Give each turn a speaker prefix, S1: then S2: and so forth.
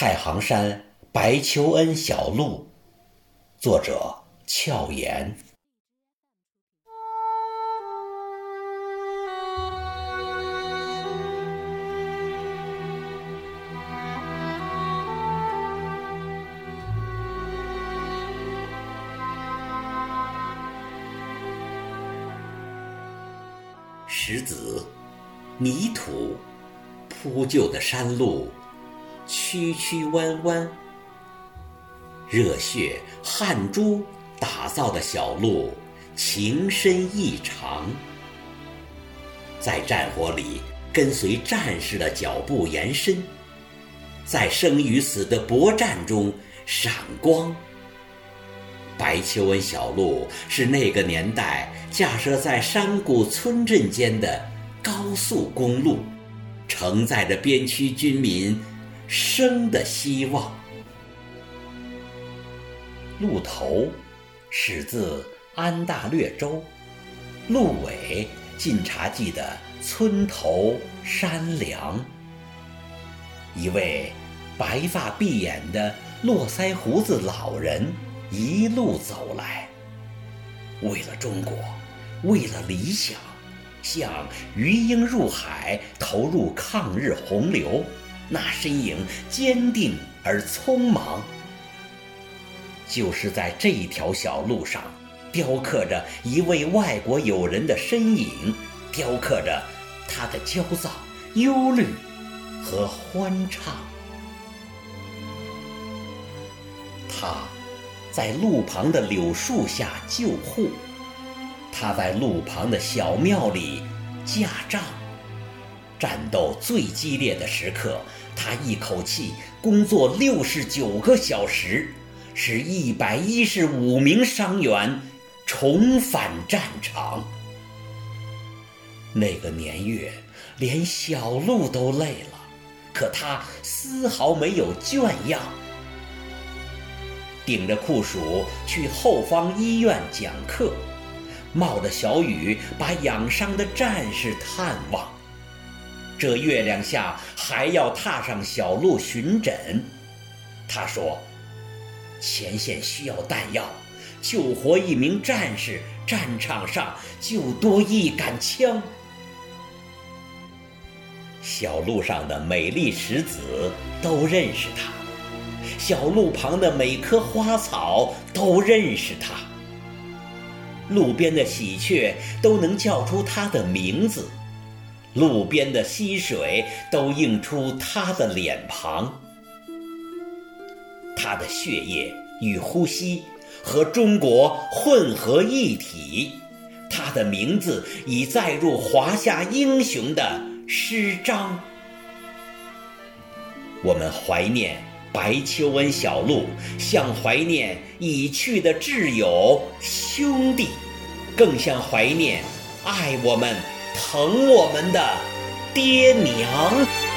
S1: 太行山白求恩小路，作者俏言。石子、泥土铺就的山路，曲曲弯弯；热血汗珠打造的小路，情深意长。在战火里，跟随战士的脚步延伸；在生与死的搏战中闪光。白求恩小路是那个年代架设在山谷村镇间的高速公路，承载着边区军民生的希望。路头始自安大略州，路尾晋察冀的村头山梁。一位白发碧眼的络腮胡子老人。一路走来，为了中国，为了理想，像鱼鹰入海，投入抗日洪流，那身影坚定而匆忙。就是在这条小路上，雕刻着一位外国友人的身影，雕刻着他的焦躁、忧虑和欢畅。他。在路旁的柳树下救护，他在路旁的小庙里架仗。战斗最激烈的时刻，他一口气工作六十九个小时，使一百一十五名伤员重返战场。那个年月，连小路都累了，可他丝毫没有倦样。顶着酷暑去后方医院讲课，冒着小雨把养伤的战士探望。这月亮下还要踏上小路巡诊。他说：“前线需要弹药，救活一名战士，战场上就多一杆枪。”小路上的美丽石子都认识他。小路旁的每棵花草都认识他，路边的喜鹊都能叫出他的名字，路边的溪水都映出他的脸庞。他的血液与呼吸和中国混合一体，他的名字已载入华夏英雄的诗章。我们怀念。白求恩小路，像怀念已去的挚友兄弟，更像怀念爱我们、疼我们的爹娘。